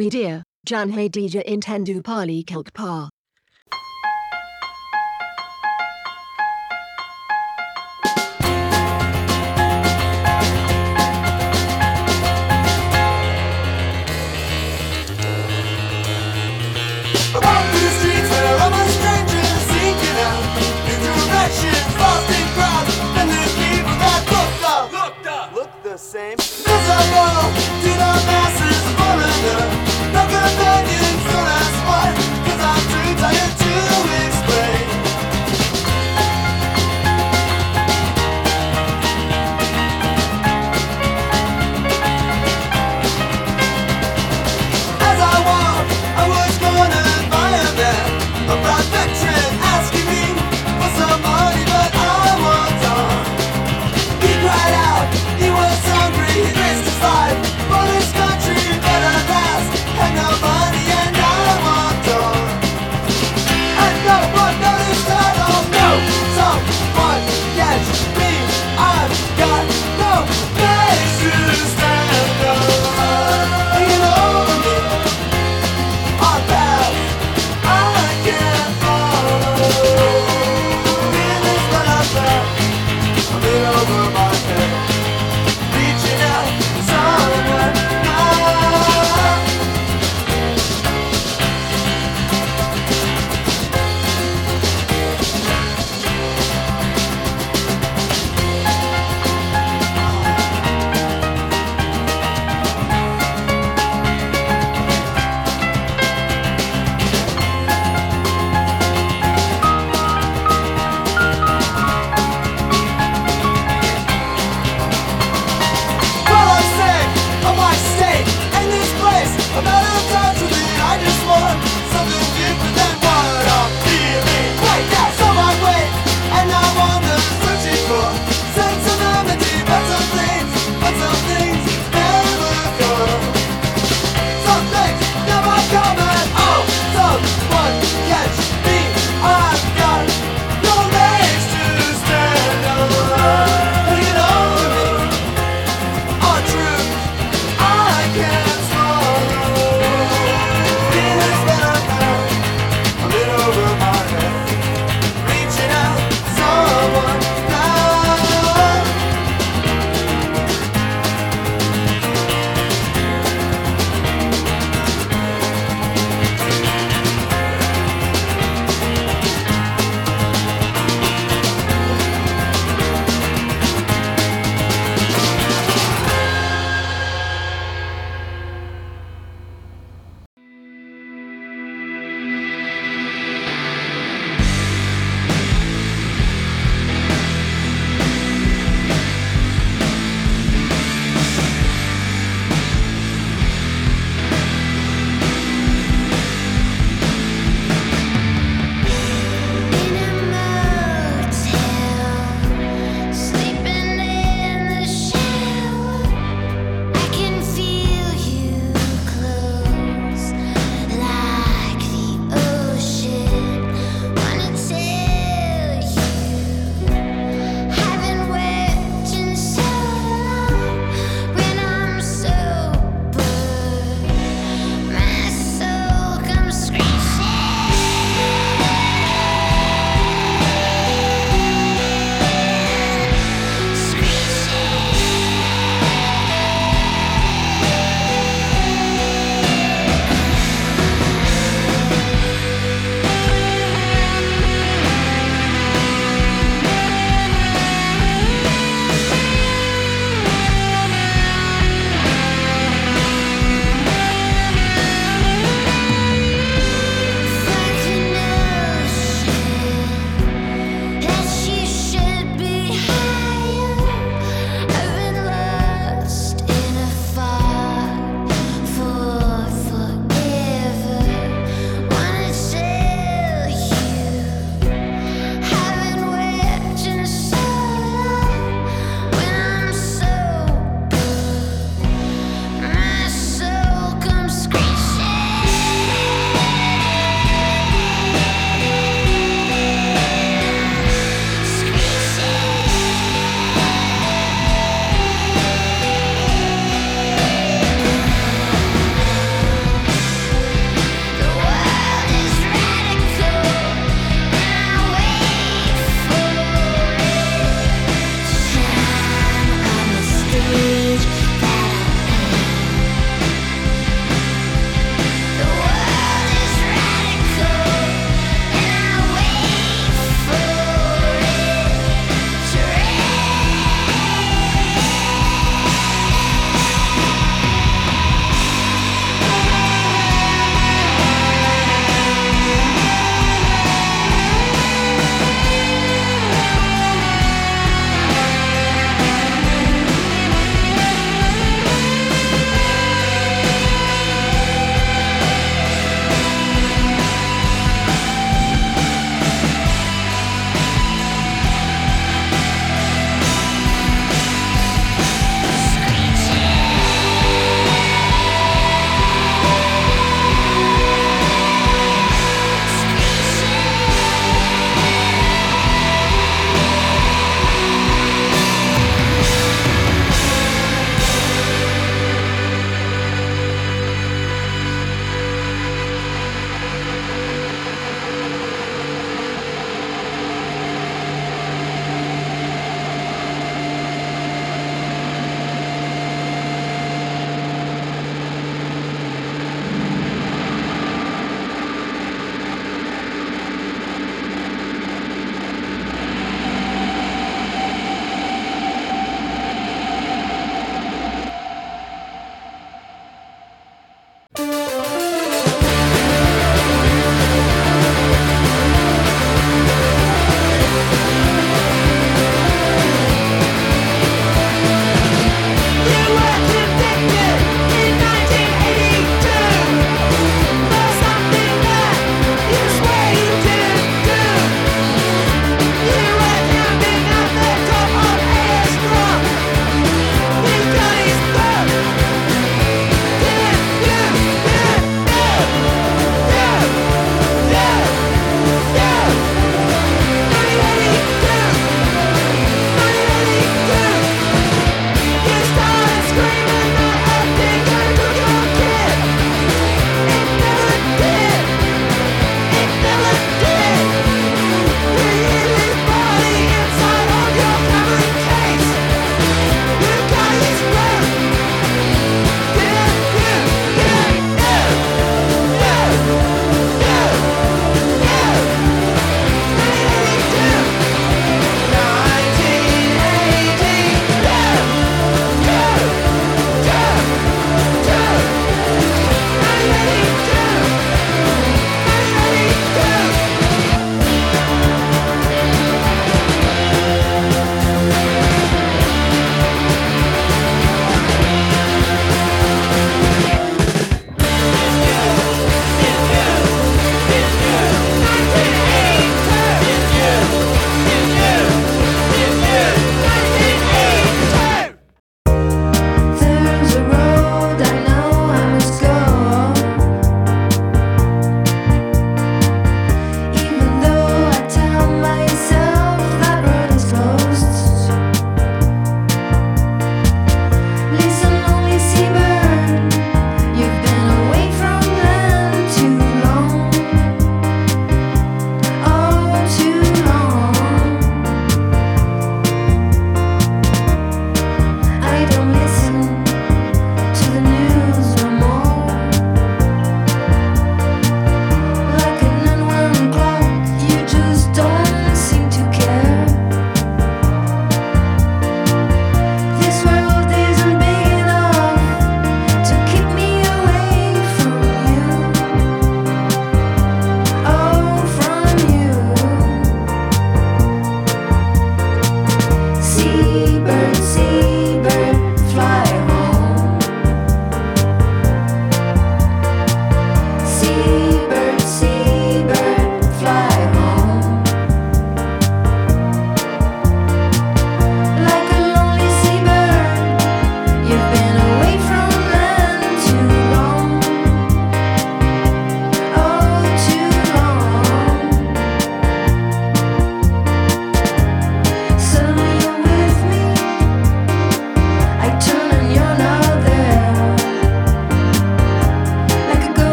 We dear, Jan Hey Dija Intendu Pali Kilk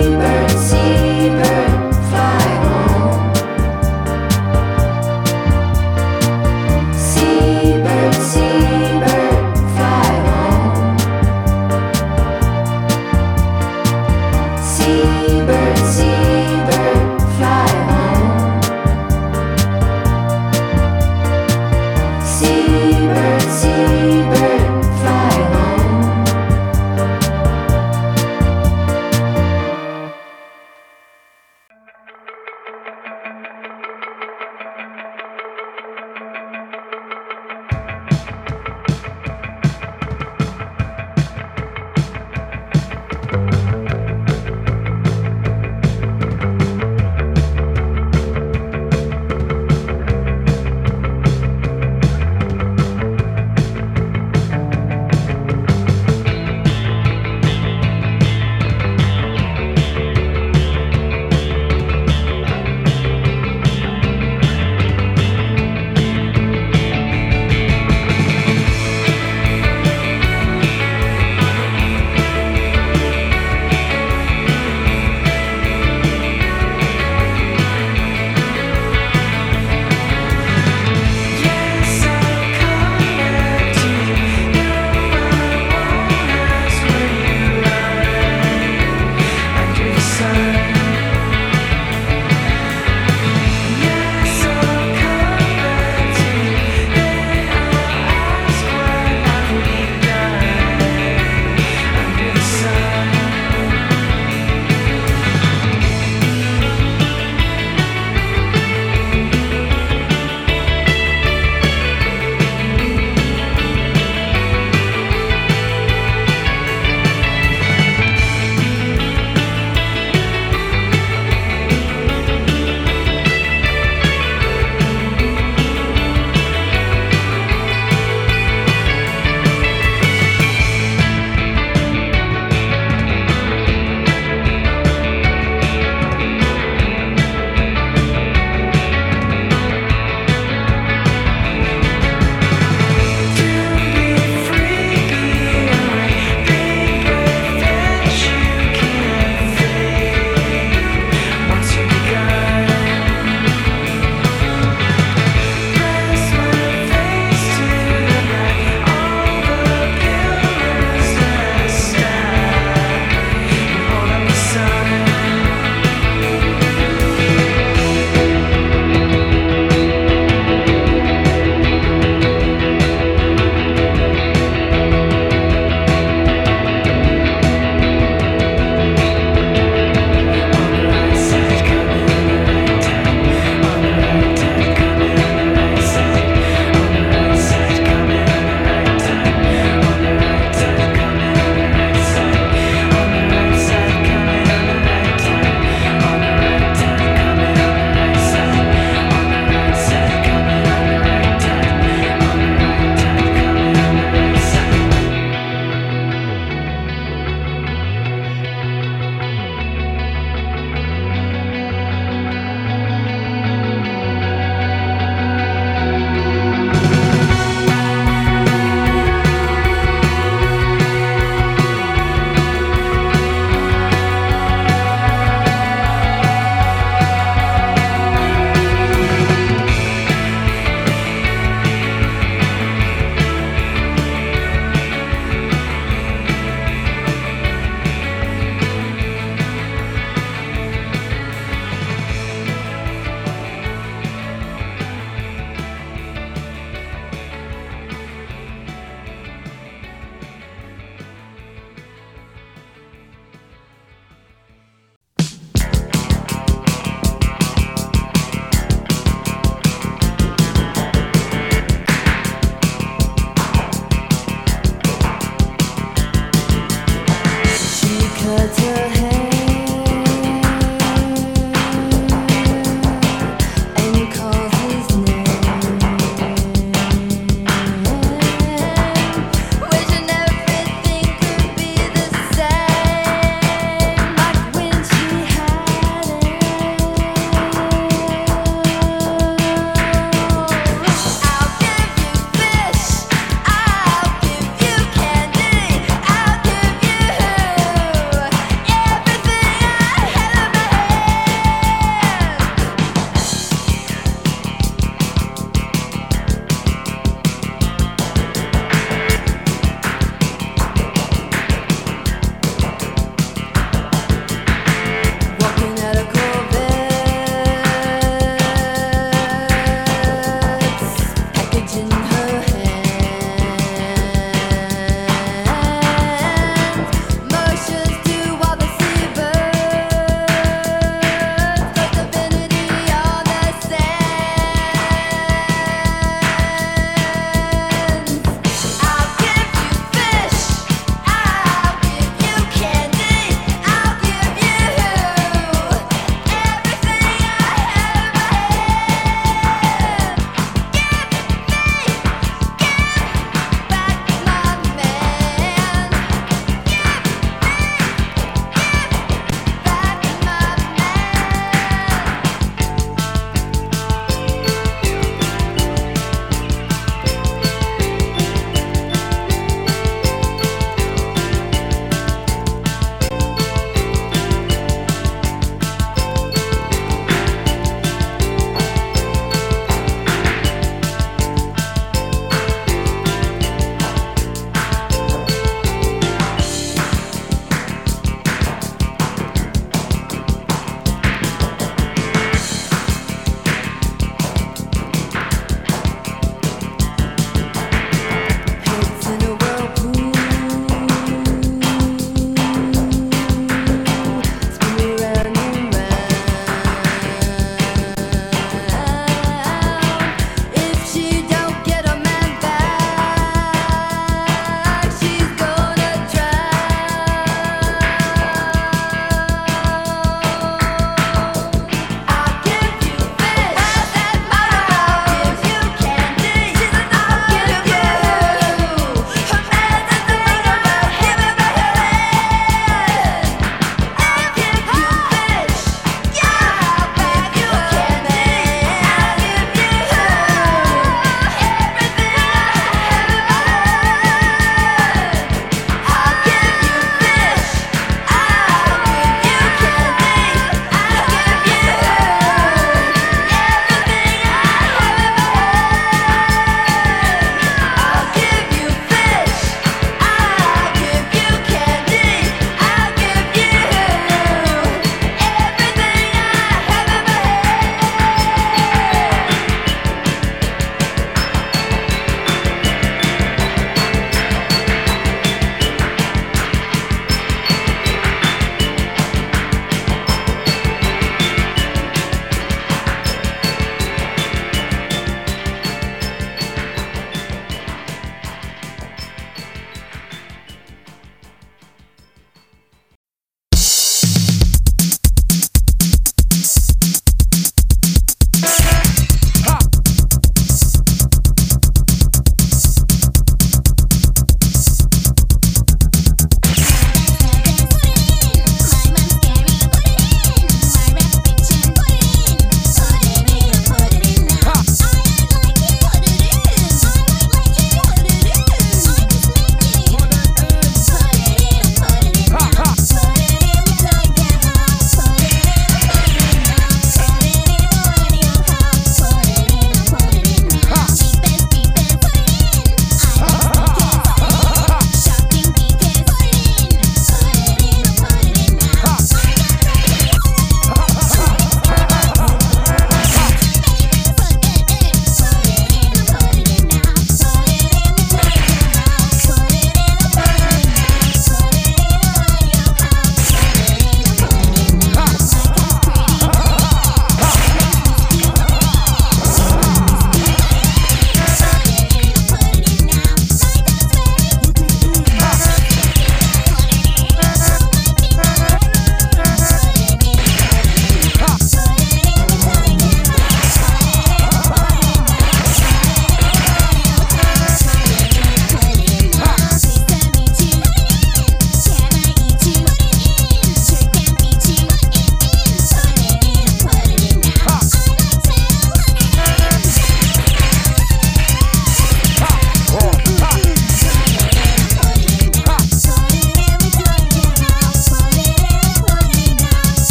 baby.